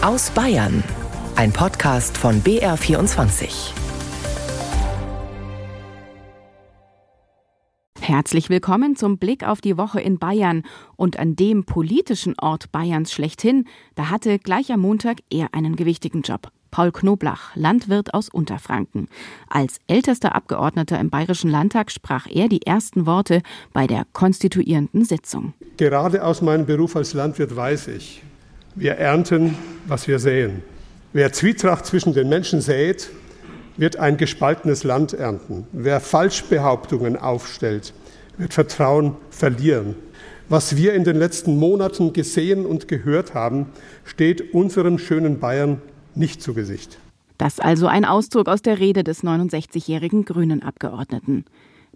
Aus Bayern. Ein Podcast von BR24. Herzlich willkommen zum Blick auf die Woche in Bayern und an dem politischen Ort Bayerns schlechthin. Da hatte gleich am Montag er einen gewichtigen Job. Paul Knoblach, Landwirt aus Unterfranken. Als ältester Abgeordneter im Bayerischen Landtag sprach er die ersten Worte bei der konstituierenden Sitzung. Gerade aus meinem Beruf als Landwirt weiß ich, wir ernten, was wir säen. Wer Zwietracht zwischen den Menschen sät, wird ein gespaltenes Land ernten. Wer Falschbehauptungen aufstellt, wird Vertrauen verlieren. Was wir in den letzten Monaten gesehen und gehört haben, steht unserem schönen Bayern nicht zu Gesicht. Das also ein Auszug aus der Rede des 69-jährigen Grünen Abgeordneten.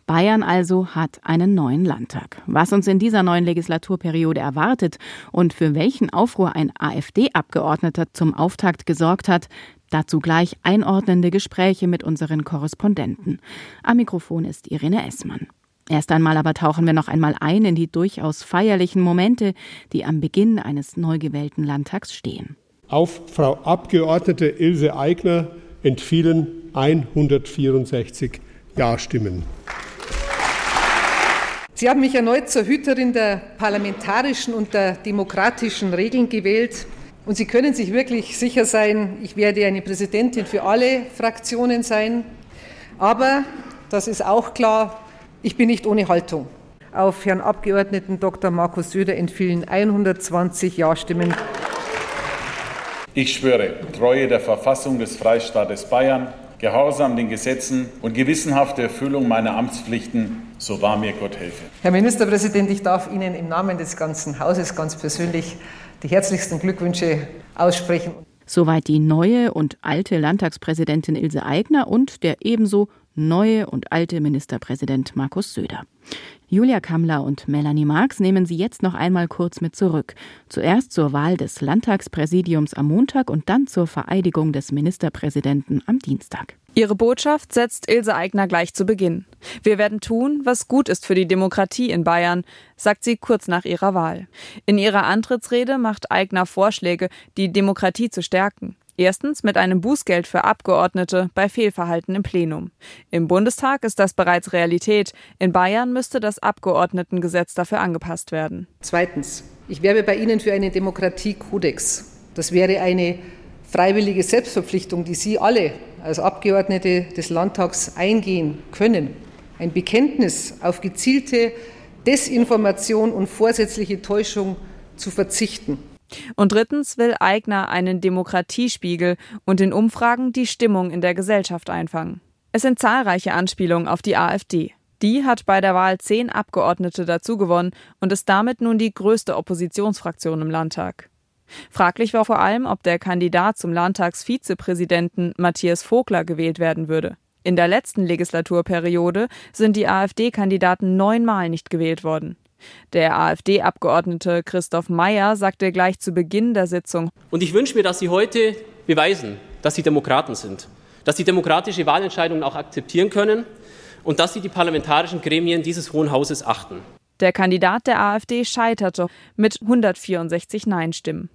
Bayern also hat einen neuen Landtag. Was uns in dieser neuen Legislaturperiode erwartet und für welchen Aufruhr ein AfD-Abgeordneter zum Auftakt gesorgt hat, dazu gleich einordnende Gespräche mit unseren Korrespondenten. Am Mikrofon ist Irene Essmann. Erst einmal aber tauchen wir noch einmal ein in die durchaus feierlichen Momente, die am Beginn eines neu gewählten Landtags stehen. Auf Frau Abgeordnete Ilse Aigner entfielen 164 Ja-Stimmen. Sie haben mich erneut zur Hüterin der parlamentarischen und der demokratischen Regeln gewählt. Und Sie können sich wirklich sicher sein, ich werde eine Präsidentin für alle Fraktionen sein. Aber, das ist auch klar, ich bin nicht ohne Haltung. Auf Herrn Abgeordneten Dr. Markus Söder entfielen 120 Ja-Stimmen. Ich schwöre Treue der Verfassung des Freistaates Bayern, Gehorsam den Gesetzen und gewissenhafte Erfüllung meiner Amtspflichten, so wahr mir Gott helfe. Herr Ministerpräsident, ich darf Ihnen im Namen des ganzen Hauses ganz persönlich die herzlichsten Glückwünsche aussprechen. Soweit die neue und alte Landtagspräsidentin Ilse Aigner und der ebenso neue und alte Ministerpräsident Markus Söder. Julia Kammler und Melanie Marx nehmen Sie jetzt noch einmal kurz mit zurück. Zuerst zur Wahl des Landtagspräsidiums am Montag und dann zur Vereidigung des Ministerpräsidenten am Dienstag. Ihre Botschaft setzt Ilse Aigner gleich zu Beginn. Wir werden tun, was gut ist für die Demokratie in Bayern, sagt sie kurz nach ihrer Wahl. In ihrer Antrittsrede macht Aigner Vorschläge, die Demokratie zu stärken. Erstens mit einem Bußgeld für Abgeordnete bei Fehlverhalten im Plenum. Im Bundestag ist das bereits Realität. In Bayern müsste das Abgeordnetengesetz dafür angepasst werden. Zweitens. Ich werbe bei Ihnen für einen Demokratiekodex. Das wäre eine freiwillige Selbstverpflichtung, die Sie alle als Abgeordnete des Landtags eingehen können. Ein Bekenntnis auf gezielte Desinformation und vorsätzliche Täuschung zu verzichten. Und drittens will Eigner einen Demokratiespiegel und in Umfragen die Stimmung in der Gesellschaft einfangen. Es sind zahlreiche Anspielungen auf die AfD. Die hat bei der Wahl zehn Abgeordnete dazugewonnen und ist damit nun die größte Oppositionsfraktion im Landtag. Fraglich war vor allem, ob der Kandidat zum Landtagsvizepräsidenten Matthias Vogler gewählt werden würde. In der letzten Legislaturperiode sind die AfD-Kandidaten neunmal nicht gewählt worden. Der AfD-Abgeordnete Christoph Meyer sagte gleich zu Beginn der Sitzung. Und ich wünsche mir, dass Sie heute beweisen, dass Sie Demokraten sind, dass Sie demokratische Wahlentscheidungen auch akzeptieren können und dass Sie die parlamentarischen Gremien dieses Hohen Hauses achten. Der Kandidat der AfD scheiterte mit 164 Nein-Stimmen.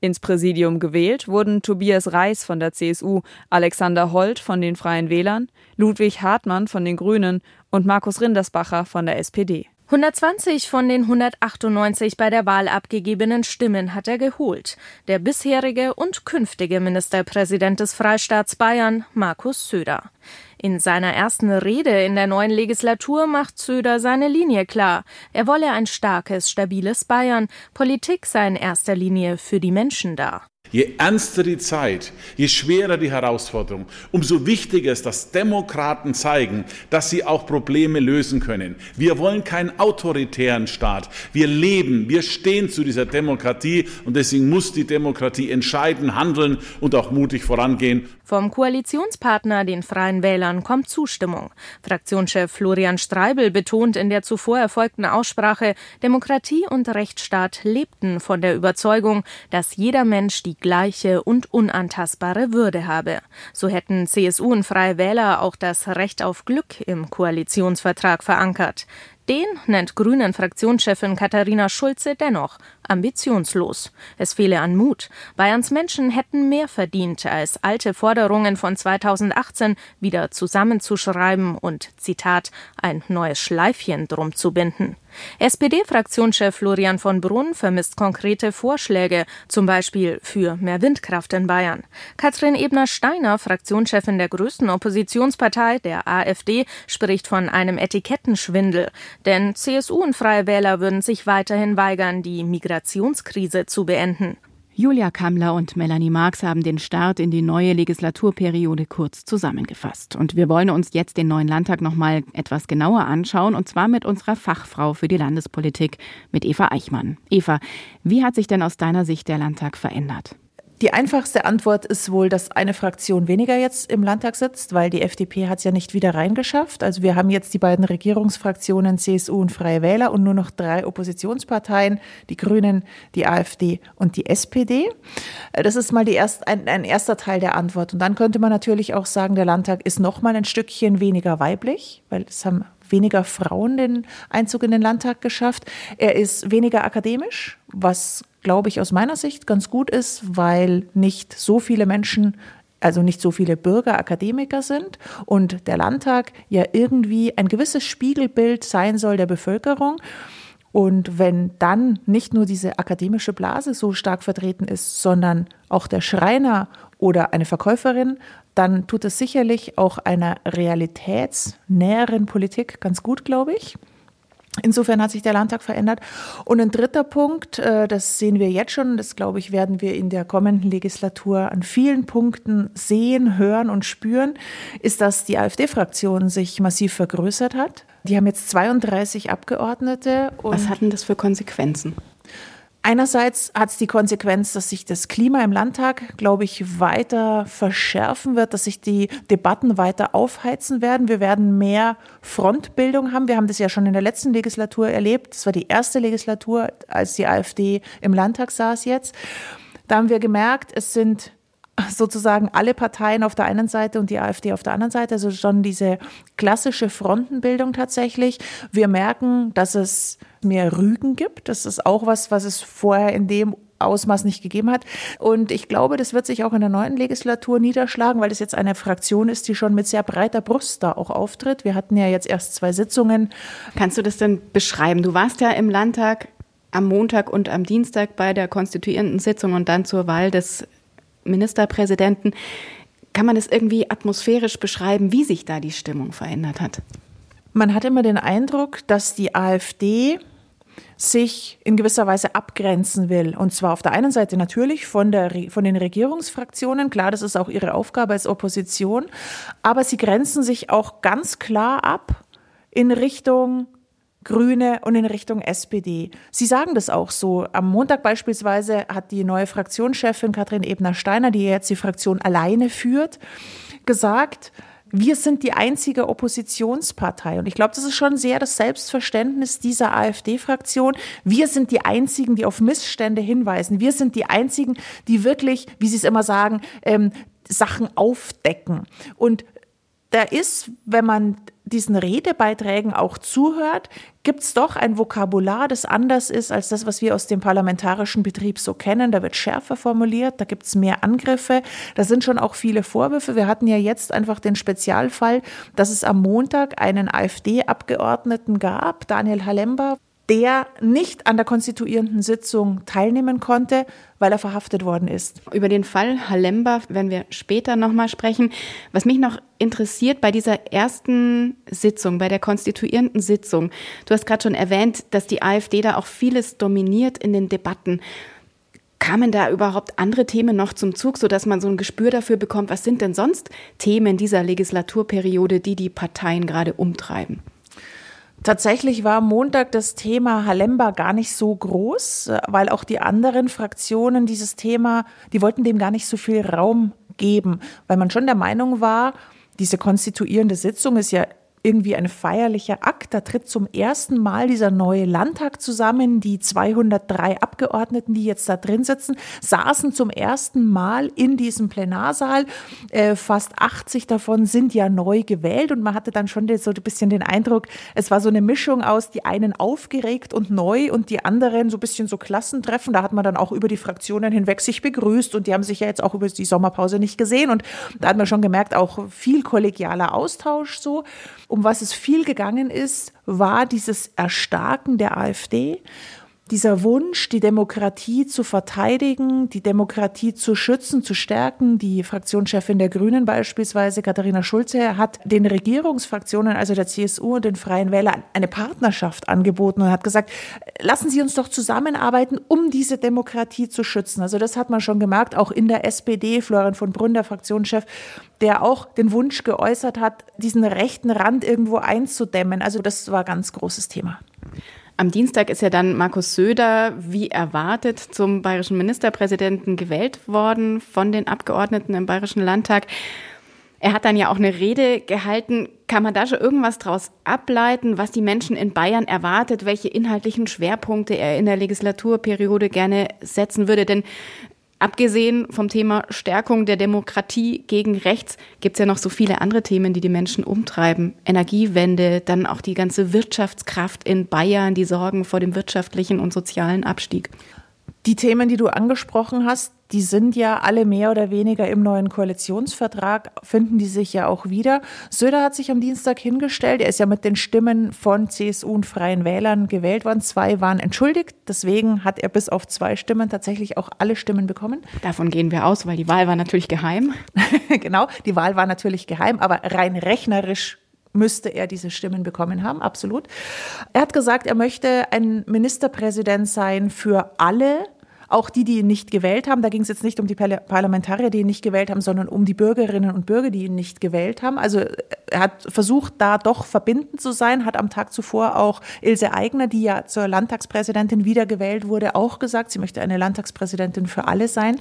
Ins Präsidium gewählt wurden Tobias Reis von der CSU, Alexander Holt von den Freien Wählern, Ludwig Hartmann von den Grünen und Markus Rindersbacher von der SPD. 120 von den 198 bei der Wahl abgegebenen Stimmen hat er geholt. Der bisherige und künftige Ministerpräsident des Freistaats Bayern, Markus Söder. In seiner ersten Rede in der neuen Legislatur macht Söder seine Linie klar. Er wolle ein starkes, stabiles Bayern. Politik sei in erster Linie für die Menschen da. Je ernster die Zeit, je schwerer die Herausforderung, umso wichtiger ist, dass Demokraten zeigen, dass sie auch Probleme lösen können. Wir wollen keinen autoritären Staat. Wir leben, wir stehen zu dieser Demokratie und deswegen muss die Demokratie entscheiden, handeln und auch mutig vorangehen. Vom Koalitionspartner, den Freien Wählern, kommt Zustimmung. Fraktionschef Florian Streibel betont in der zuvor erfolgten Aussprache, Demokratie und Rechtsstaat lebten von der Überzeugung, dass jeder Mensch die gleiche und unantastbare Würde habe. So hätten CSU und Freie Wähler auch das Recht auf Glück im Koalitionsvertrag verankert. Den nennt Grünen Fraktionschefin Katharina Schulze dennoch ambitionslos. Es fehle an Mut. Bayerns Menschen hätten mehr verdient, als alte Forderungen von 2018 wieder zusammenzuschreiben und, Zitat, ein neues Schleifchen drum zu binden. SPD-Fraktionschef Florian von Brunn vermisst konkrete Vorschläge, zum Beispiel für mehr Windkraft in Bayern. Katrin Ebner-Steiner, Fraktionschefin der größten Oppositionspartei, der AfD, spricht von einem Etikettenschwindel. Denn CSU und Freie Wähler würden sich weiterhin weigern, die Migrationskrise zu beenden. Julia Kammler und Melanie Marx haben den Start in die neue Legislaturperiode kurz zusammengefasst. Und wir wollen uns jetzt den neuen Landtag noch mal etwas genauer anschauen, und zwar mit unserer Fachfrau für die Landespolitik, mit Eva Eichmann. Eva, wie hat sich denn aus deiner Sicht der Landtag verändert? Die einfachste Antwort ist wohl, dass eine Fraktion weniger jetzt im Landtag sitzt, weil die FDP hat es ja nicht wieder reingeschafft. Also wir haben jetzt die beiden Regierungsfraktionen CSU und Freie Wähler und nur noch drei Oppositionsparteien, die Grünen, die AfD und die SPD. Das ist mal die erst, ein, ein erster Teil der Antwort. Und dann könnte man natürlich auch sagen, der Landtag ist noch mal ein Stückchen weniger weiblich, weil es haben weniger Frauen den Einzug in den Landtag geschafft. Er ist weniger akademisch, was glaube ich, aus meiner Sicht ganz gut ist, weil nicht so viele Menschen also nicht so viele Bürger Akademiker sind und der Landtag ja irgendwie ein gewisses Spiegelbild sein soll der Bevölkerung. Und wenn dann nicht nur diese akademische Blase so stark vertreten ist, sondern auch der Schreiner oder eine Verkäuferin, dann tut es sicherlich auch einer realitätsnäheren Politik ganz gut, glaube ich. Insofern hat sich der Landtag verändert. Und ein dritter Punkt, äh, das sehen wir jetzt schon, das glaube ich, werden wir in der kommenden Legislatur an vielen Punkten sehen, hören und spüren, ist, dass die AfD-Fraktion sich massiv vergrößert hat. Die haben jetzt 32 Abgeordnete. Was hatten das für Konsequenzen? Einerseits hat es die Konsequenz, dass sich das Klima im Landtag, glaube ich, weiter verschärfen wird, dass sich die Debatten weiter aufheizen werden. Wir werden mehr Frontbildung haben. Wir haben das ja schon in der letzten Legislatur erlebt. Das war die erste Legislatur, als die AfD im Landtag saß jetzt. Da haben wir gemerkt, es sind sozusagen alle Parteien auf der einen Seite und die AfD auf der anderen Seite, also schon diese klassische Frontenbildung tatsächlich. Wir merken, dass es mehr Rügen gibt. Das ist auch was, was es vorher in dem Ausmaß nicht gegeben hat. Und ich glaube, das wird sich auch in der neuen Legislatur niederschlagen, weil es jetzt eine Fraktion ist, die schon mit sehr breiter Brust da auch auftritt. Wir hatten ja jetzt erst zwei Sitzungen. Kannst du das denn beschreiben? Du warst ja im Landtag am Montag und am Dienstag bei der konstituierenden Sitzung und dann zur Wahl des Ministerpräsidenten. Kann man das irgendwie atmosphärisch beschreiben, wie sich da die Stimmung verändert hat? Man hat immer den Eindruck, dass die AfD sich in gewisser Weise abgrenzen will. Und zwar auf der einen Seite natürlich von, der, von den Regierungsfraktionen. Klar, das ist auch ihre Aufgabe als Opposition. Aber sie grenzen sich auch ganz klar ab in Richtung Grüne und in Richtung SPD. Sie sagen das auch so. Am Montag beispielsweise hat die neue Fraktionschefin Katrin Ebner-Steiner, die jetzt die Fraktion alleine führt, gesagt, wir sind die einzige Oppositionspartei. Und ich glaube, das ist schon sehr das Selbstverständnis dieser AfD-Fraktion. Wir sind die einzigen, die auf Missstände hinweisen. Wir sind die einzigen, die wirklich, wie Sie es immer sagen, ähm, Sachen aufdecken. Und da ist, wenn man diesen Redebeiträgen auch zuhört, gibt es doch ein Vokabular, das anders ist als das, was wir aus dem parlamentarischen Betrieb so kennen. Da wird schärfer formuliert, da gibt es mehr Angriffe, da sind schon auch viele Vorwürfe. Wir hatten ja jetzt einfach den Spezialfall, dass es am Montag einen AfD-Abgeordneten gab, Daniel Halemba, der nicht an der konstituierenden Sitzung teilnehmen konnte, weil er verhaftet worden ist. Über den Fall Halemba werden wir später nochmal sprechen. Was mich noch interessiert bei dieser ersten Sitzung, bei der konstituierenden Sitzung, du hast gerade schon erwähnt, dass die AfD da auch vieles dominiert in den Debatten. Kamen da überhaupt andere Themen noch zum Zug, sodass man so ein Gespür dafür bekommt, was sind denn sonst Themen dieser Legislaturperiode, die die Parteien gerade umtreiben? Tatsächlich war Montag das Thema Halemba gar nicht so groß, weil auch die anderen Fraktionen dieses Thema, die wollten dem gar nicht so viel Raum geben, weil man schon der Meinung war, diese konstituierende Sitzung ist ja irgendwie ein feierlicher Akt. Da tritt zum ersten Mal dieser neue Landtag zusammen. Die 203 Abgeordneten, die jetzt da drin sitzen, saßen zum ersten Mal in diesem Plenarsaal. Äh, fast 80 davon sind ja neu gewählt und man hatte dann schon so ein bisschen den Eindruck, es war so eine Mischung aus die einen aufgeregt und neu und die anderen so ein bisschen so Klassentreffen. Da hat man dann auch über die Fraktionen hinweg sich begrüßt und die haben sich ja jetzt auch über die Sommerpause nicht gesehen und da hat man schon gemerkt, auch viel kollegialer Austausch so. Um was es viel gegangen ist, war dieses Erstarken der AfD dieser Wunsch, die Demokratie zu verteidigen, die Demokratie zu schützen, zu stärken. Die Fraktionschefin der Grünen beispielsweise, Katharina Schulze, hat den Regierungsfraktionen, also der CSU und den Freien Wählern, eine Partnerschaft angeboten und hat gesagt, lassen Sie uns doch zusammenarbeiten, um diese Demokratie zu schützen. Also das hat man schon gemerkt, auch in der SPD, Florian von Brunn, der Fraktionschef, der auch den Wunsch geäußert hat, diesen rechten Rand irgendwo einzudämmen. Also das war ein ganz großes Thema. Am Dienstag ist ja dann Markus Söder, wie erwartet, zum bayerischen Ministerpräsidenten gewählt worden von den Abgeordneten im Bayerischen Landtag. Er hat dann ja auch eine Rede gehalten. Kann man da schon irgendwas draus ableiten, was die Menschen in Bayern erwartet, welche inhaltlichen Schwerpunkte er in der Legislaturperiode gerne setzen würde? Denn Abgesehen vom Thema Stärkung der Demokratie gegen rechts gibt es ja noch so viele andere Themen, die die Menschen umtreiben. Energiewende, dann auch die ganze Wirtschaftskraft in Bayern, die Sorgen vor dem wirtschaftlichen und sozialen Abstieg. Die Themen, die du angesprochen hast, die sind ja alle mehr oder weniger im neuen Koalitionsvertrag, finden die sich ja auch wieder. Söder hat sich am Dienstag hingestellt. Er ist ja mit den Stimmen von CSU und Freien Wählern gewählt worden. Zwei waren entschuldigt. Deswegen hat er bis auf zwei Stimmen tatsächlich auch alle Stimmen bekommen. Davon gehen wir aus, weil die Wahl war natürlich geheim. genau, die Wahl war natürlich geheim, aber rein rechnerisch müsste er diese Stimmen bekommen haben, absolut. Er hat gesagt, er möchte ein Ministerpräsident sein für alle auch die, die ihn nicht gewählt haben, da ging es jetzt nicht um die Parlamentarier, die ihn nicht gewählt haben, sondern um die Bürgerinnen und Bürger, die ihn nicht gewählt haben. Also er hat versucht, da doch verbindend zu sein, hat am Tag zuvor auch Ilse Aigner, die ja zur Landtagspräsidentin wiedergewählt wurde, auch gesagt, sie möchte eine Landtagspräsidentin für alle sein.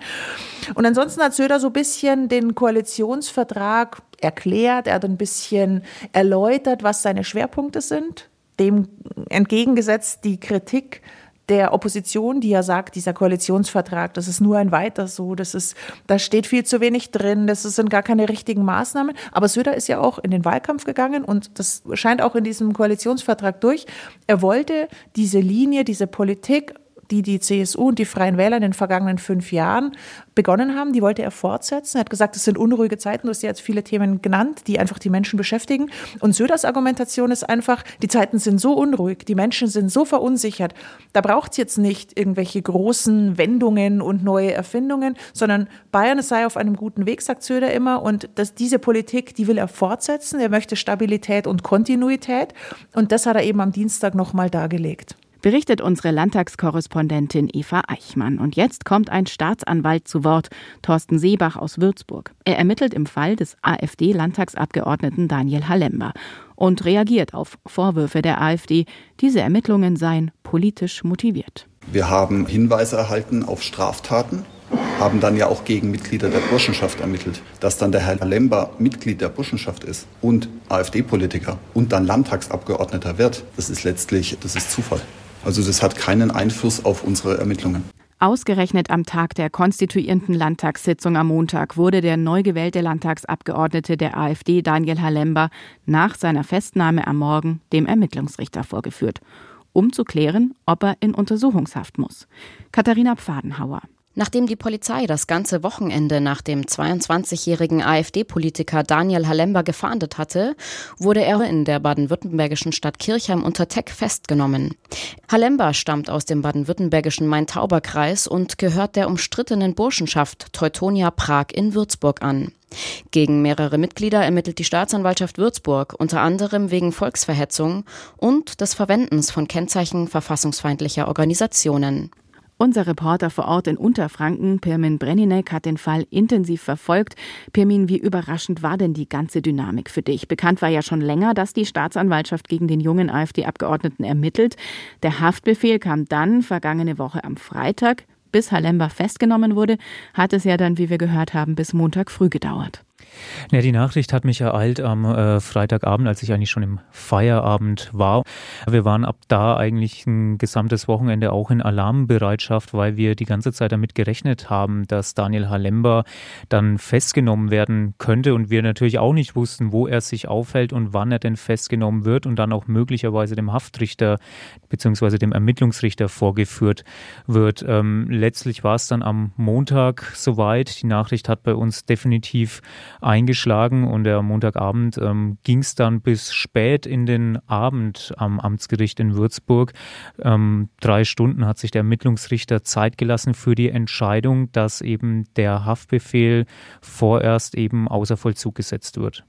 Und ansonsten hat Söder so ein bisschen den Koalitionsvertrag erklärt, er hat ein bisschen erläutert, was seine Schwerpunkte sind. Dem entgegengesetzt die Kritik, der Opposition, die ja sagt, dieser Koalitionsvertrag, das ist nur ein weiter so, das ist, da steht viel zu wenig drin, das sind gar keine richtigen Maßnahmen. Aber Söder ist ja auch in den Wahlkampf gegangen und das scheint auch in diesem Koalitionsvertrag durch. Er wollte diese Linie, diese Politik die die CSU und die Freien Wähler in den vergangenen fünf Jahren begonnen haben, die wollte er fortsetzen. Er hat gesagt, es sind unruhige Zeiten. Du hast ja jetzt viele Themen genannt, die einfach die Menschen beschäftigen. Und Söders Argumentation ist einfach, die Zeiten sind so unruhig, die Menschen sind so verunsichert. Da braucht es jetzt nicht irgendwelche großen Wendungen und neue Erfindungen, sondern Bayern sei auf einem guten Weg, sagt Söder immer. Und dass diese Politik, die will er fortsetzen. Er möchte Stabilität und Kontinuität. Und das hat er eben am Dienstag nochmal dargelegt berichtet unsere Landtagskorrespondentin Eva Eichmann. Und jetzt kommt ein Staatsanwalt zu Wort, Thorsten Seebach aus Würzburg. Er ermittelt im Fall des AfD-Landtagsabgeordneten Daniel Halember und reagiert auf Vorwürfe der AfD, diese Ermittlungen seien politisch motiviert. Wir haben Hinweise erhalten auf Straftaten, haben dann ja auch gegen Mitglieder der Burschenschaft ermittelt. Dass dann der Herr Lember Mitglied der Burschenschaft ist und AfD-Politiker und dann Landtagsabgeordneter wird, das ist letztlich, das ist Zufall. Also das hat keinen Einfluss auf unsere Ermittlungen. Ausgerechnet am Tag der konstituierenden Landtagssitzung am Montag wurde der neu gewählte Landtagsabgeordnete der AfD Daniel Halember nach seiner Festnahme am Morgen dem Ermittlungsrichter vorgeführt, um zu klären, ob er in Untersuchungshaft muss. Katharina Pfadenhauer. Nachdem die Polizei das ganze Wochenende nach dem 22-jährigen AfD-Politiker Daniel Halember gefahndet hatte, wurde er in der baden-württembergischen Stadt Kirchheim unter Teck festgenommen. Halember stammt aus dem baden-württembergischen Main-Tauber-Kreis und gehört der umstrittenen Burschenschaft Teutonia Prag in Würzburg an. Gegen mehrere Mitglieder ermittelt die Staatsanwaltschaft Würzburg unter anderem wegen Volksverhetzung und des Verwendens von Kennzeichen verfassungsfeindlicher Organisationen. Unser Reporter vor Ort in Unterfranken, Pirmin Brenninek, hat den Fall intensiv verfolgt. Pirmin, wie überraschend war denn die ganze Dynamik für dich? Bekannt war ja schon länger, dass die Staatsanwaltschaft gegen den jungen AfD-Abgeordneten ermittelt. Der Haftbefehl kam dann vergangene Woche am Freitag. Bis Halemba festgenommen wurde, hat es ja dann, wie wir gehört haben, bis Montag früh gedauert. Ja, die Nachricht hat mich ereilt am äh, Freitagabend, als ich eigentlich schon im Feierabend war. Wir waren ab da eigentlich ein gesamtes Wochenende auch in Alarmbereitschaft, weil wir die ganze Zeit damit gerechnet haben, dass Daniel Halemba dann festgenommen werden könnte und wir natürlich auch nicht wussten, wo er sich aufhält und wann er denn festgenommen wird und dann auch möglicherweise dem Haftrichter bzw. dem Ermittlungsrichter vorgeführt wird. Ähm, letztlich war es dann am Montag soweit. Die Nachricht hat bei uns definitiv eingeschlagen und am Montagabend ähm, ging es dann bis spät in den Abend am Amtsgericht in Würzburg. Ähm, drei Stunden hat sich der Ermittlungsrichter Zeit gelassen für die Entscheidung, dass eben der Haftbefehl vorerst eben außer Vollzug gesetzt wird.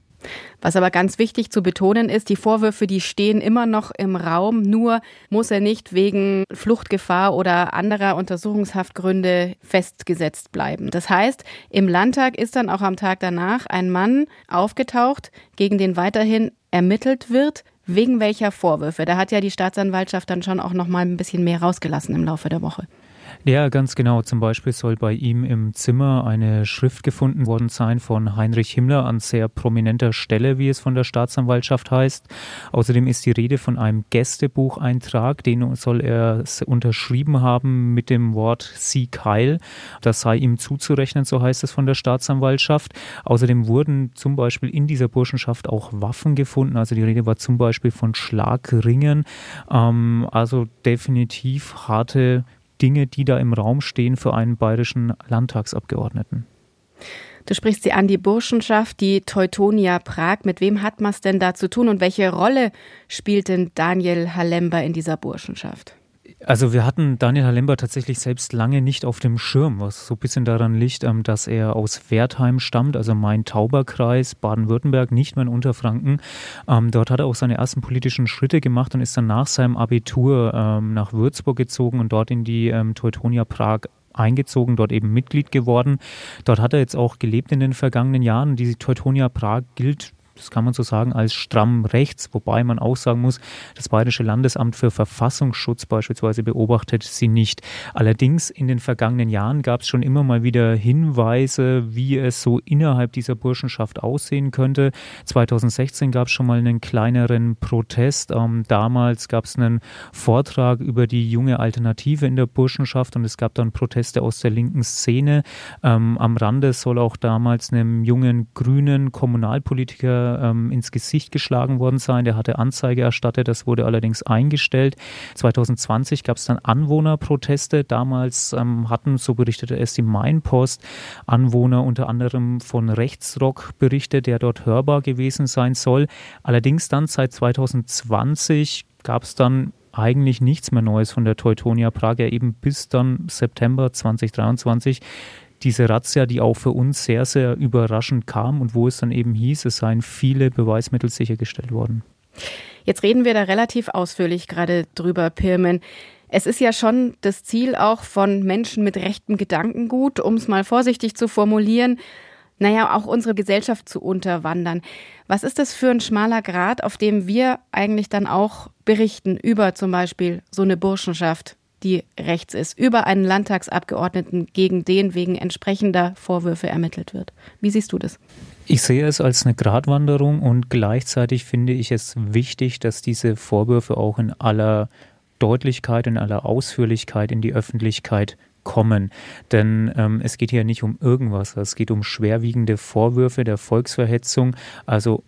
Was aber ganz wichtig zu betonen ist, die Vorwürfe, die stehen immer noch im Raum, nur muss er nicht wegen Fluchtgefahr oder anderer Untersuchungshaftgründe festgesetzt bleiben. Das heißt, im Landtag ist dann auch am Tag danach ein Mann aufgetaucht, gegen den weiterhin ermittelt wird. Wegen welcher Vorwürfe? Da hat ja die Staatsanwaltschaft dann schon auch noch mal ein bisschen mehr rausgelassen im Laufe der Woche. Ja, ganz genau. Zum Beispiel soll bei ihm im Zimmer eine Schrift gefunden worden sein von Heinrich Himmler an sehr prominenter Stelle, wie es von der Staatsanwaltschaft heißt. Außerdem ist die Rede von einem Gästebucheintrag, den soll er unterschrieben haben mit dem Wort Sieg Heil. Das sei ihm zuzurechnen, so heißt es von der Staatsanwaltschaft. Außerdem wurden zum Beispiel in dieser Burschenschaft auch Waffen gefunden. Also die Rede war zum Beispiel von Schlagringen. Ähm, also definitiv harte Dinge, die da im Raum stehen für einen bayerischen Landtagsabgeordneten. Du sprichst sie an, die Burschenschaft, die Teutonia Prag. Mit wem hat man es denn da zu tun und welche Rolle spielt denn Daniel Halember in dieser Burschenschaft? Also wir hatten Daniel Halember tatsächlich selbst lange nicht auf dem Schirm, was so ein bisschen daran liegt, ähm, dass er aus Wertheim stammt, also Main-Tauber-Kreis, Baden-Württemberg, nicht mehr in Unterfranken. Ähm, dort hat er auch seine ersten politischen Schritte gemacht und ist dann nach seinem Abitur ähm, nach Würzburg gezogen und dort in die Teutonia Prag eingezogen, dort eben Mitglied geworden. Dort hat er jetzt auch gelebt in den vergangenen Jahren. Die Teutonia Prag gilt das kann man so sagen, als stramm rechts, wobei man auch sagen muss, das Bayerische Landesamt für Verfassungsschutz beispielsweise beobachtet sie nicht. Allerdings in den vergangenen Jahren gab es schon immer mal wieder Hinweise, wie es so innerhalb dieser Burschenschaft aussehen könnte. 2016 gab es schon mal einen kleineren Protest. Ähm, damals gab es einen Vortrag über die junge Alternative in der Burschenschaft und es gab dann Proteste aus der linken Szene. Ähm, am Rande soll auch damals einem jungen grünen Kommunalpolitiker ähm, ins Gesicht geschlagen worden sein. Der hatte Anzeige erstattet, das wurde allerdings eingestellt. 2020 gab es dann Anwohnerproteste. Damals ähm, hatten, so berichtete es die Mainpost, Anwohner unter anderem von Rechtsrock berichtet, der dort hörbar gewesen sein soll. Allerdings dann seit 2020 gab es dann eigentlich nichts mehr Neues von der Teutonia Prag, ja eben bis dann September 2023 diese Razzia, die auch für uns sehr, sehr überraschend kam und wo es dann eben hieß, es seien viele Beweismittel sichergestellt worden. Jetzt reden wir da relativ ausführlich gerade drüber, Pirmen. Es ist ja schon das Ziel auch von Menschen mit rechtem Gedankengut, um es mal vorsichtig zu formulieren, naja, auch unsere Gesellschaft zu unterwandern. Was ist das für ein schmaler Grad, auf dem wir eigentlich dann auch berichten über zum Beispiel so eine Burschenschaft, die rechts ist, über einen Landtagsabgeordneten, gegen den wegen entsprechender Vorwürfe ermittelt wird. Wie siehst du das? Ich sehe es als eine Gratwanderung und gleichzeitig finde ich es wichtig, dass diese Vorwürfe auch in aller Deutlichkeit, in aller Ausführlichkeit in die Öffentlichkeit kommen. Denn ähm, es geht hier nicht um irgendwas, es geht um schwerwiegende Vorwürfe der Volksverhetzung, also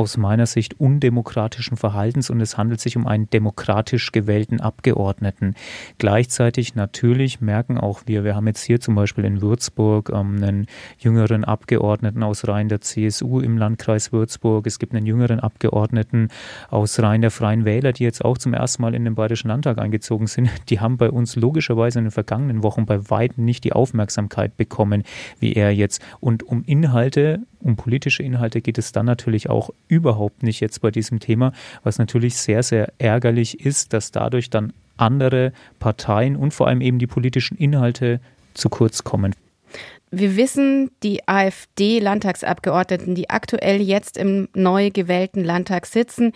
aus meiner Sicht undemokratischen Verhaltens und es handelt sich um einen demokratisch gewählten Abgeordneten. Gleichzeitig natürlich merken auch wir, wir haben jetzt hier zum Beispiel in Würzburg ähm, einen jüngeren Abgeordneten aus Reihen der CSU im Landkreis Würzburg. Es gibt einen jüngeren Abgeordneten aus Reihen der Freien Wähler, die jetzt auch zum ersten Mal in den Bayerischen Landtag eingezogen sind. Die haben bei uns logischerweise in den vergangenen Wochen bei weitem nicht die Aufmerksamkeit bekommen, wie er jetzt. Und um Inhalte um politische Inhalte geht es dann natürlich auch überhaupt nicht jetzt bei diesem Thema, was natürlich sehr, sehr ärgerlich ist, dass dadurch dann andere Parteien und vor allem eben die politischen Inhalte zu kurz kommen. Wir wissen, die AfD-Landtagsabgeordneten, die aktuell jetzt im neu gewählten Landtag sitzen,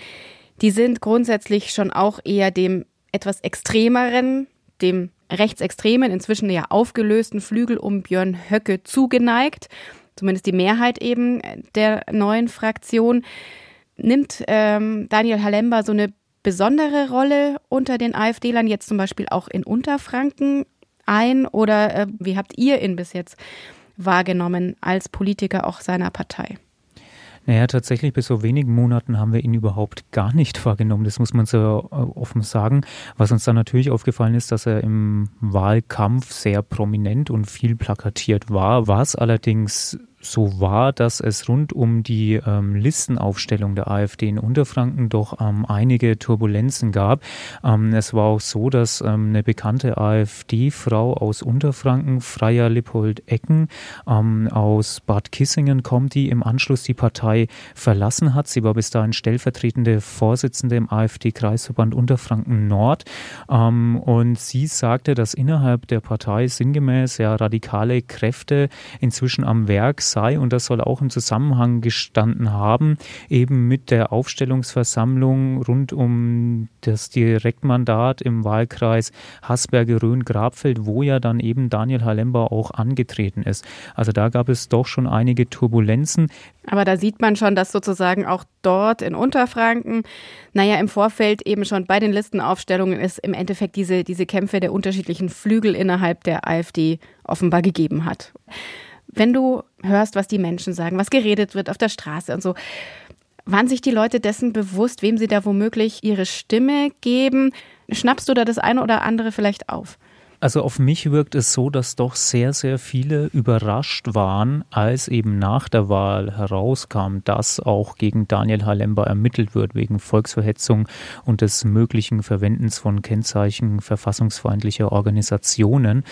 die sind grundsätzlich schon auch eher dem etwas extremeren, dem rechtsextremen, inzwischen ja aufgelösten Flügel um Björn Höcke zugeneigt. Zumindest die Mehrheit eben der neuen Fraktion. Nimmt ähm, Daniel Halemba so eine besondere Rolle unter den AfD-Lern, jetzt zum Beispiel auch in Unterfranken ein? Oder äh, wie habt ihr ihn bis jetzt wahrgenommen als Politiker auch seiner Partei? Naja, tatsächlich bis vor wenigen Monaten haben wir ihn überhaupt gar nicht wahrgenommen. Das muss man so äh, offen sagen. Was uns dann natürlich aufgefallen ist, dass er im Wahlkampf sehr prominent und viel plakatiert war. Was allerdings so war, dass es rund um die ähm, Listenaufstellung der AfD in Unterfranken doch ähm, einige Turbulenzen gab. Ähm, es war auch so, dass ähm, eine bekannte AfD-Frau aus Unterfranken, Freier Lippold-Ecken, ähm, aus Bad Kissingen kommt, die im Anschluss die Partei verlassen hat. Sie war bis dahin stellvertretende Vorsitzende im AfD-Kreisverband Unterfranken Nord. Ähm, und sie sagte, dass innerhalb der Partei sinngemäß ja radikale Kräfte inzwischen am Werk sei, und das soll auch im Zusammenhang gestanden haben, eben mit der Aufstellungsversammlung rund um das Direktmandat im Wahlkreis Hasberge-Rhön-Grabfeld, wo ja dann eben Daniel Halemba auch angetreten ist. Also da gab es doch schon einige Turbulenzen. Aber da sieht man schon, dass sozusagen auch dort in Unterfranken, naja, im Vorfeld eben schon bei den Listenaufstellungen es im Endeffekt diese, diese Kämpfe der unterschiedlichen Flügel innerhalb der AfD offenbar gegeben hat wenn du hörst, was die Menschen sagen, was geredet wird auf der Straße und so, waren sich die Leute dessen bewusst, wem sie da womöglich ihre Stimme geben? Schnappst du da das eine oder andere vielleicht auf? Also auf mich wirkt es so, dass doch sehr, sehr viele überrascht waren, als eben nach der Wahl herauskam, dass auch gegen Daniel Halemba ermittelt wird wegen Volksverhetzung und des möglichen Verwendens von Kennzeichen verfassungsfeindlicher Organisationen.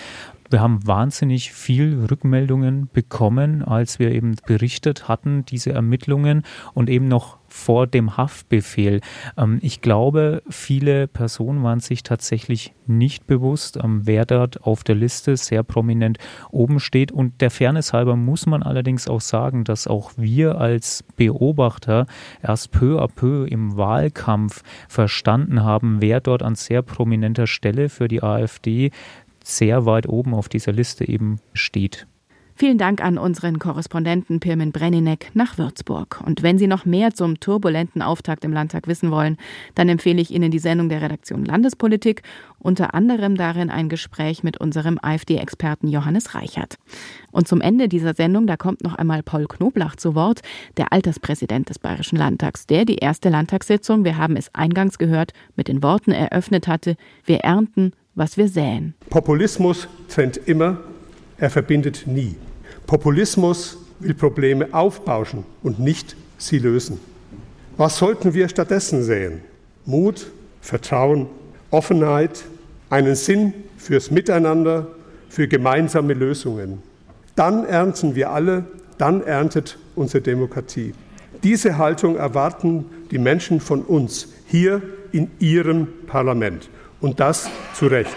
Wir haben wahnsinnig viel Rückmeldungen bekommen, als wir eben berichtet hatten, diese Ermittlungen und eben noch vor dem Haftbefehl. Ähm, ich glaube, viele Personen waren sich tatsächlich nicht bewusst, ähm, wer dort auf der Liste sehr prominent oben steht. Und der Fairness halber muss man allerdings auch sagen, dass auch wir als Beobachter erst peu à peu im Wahlkampf verstanden haben, wer dort an sehr prominenter Stelle für die AfD sehr weit oben auf dieser Liste eben steht. Vielen Dank an unseren Korrespondenten Pirmin Brenninek nach Würzburg. Und wenn Sie noch mehr zum turbulenten Auftakt im Landtag wissen wollen, dann empfehle ich Ihnen die Sendung der Redaktion Landespolitik, unter anderem darin ein Gespräch mit unserem AfD-Experten Johannes Reichert. Und zum Ende dieser Sendung, da kommt noch einmal Paul Knoblach zu Wort, der Alterspräsident des Bayerischen Landtags, der die erste Landtagssitzung, wir haben es eingangs gehört, mit den Worten eröffnet hatte, wir ernten, was wir säen. Populismus trennt immer, er verbindet nie. Populismus will Probleme aufbauschen und nicht sie lösen. Was sollten wir stattdessen säen? Mut, Vertrauen, Offenheit, einen Sinn fürs Miteinander, für gemeinsame Lösungen. Dann ernten wir alle, dann erntet unsere Demokratie. Diese Haltung erwarten die Menschen von uns hier in ihrem Parlament. Und das zu Recht.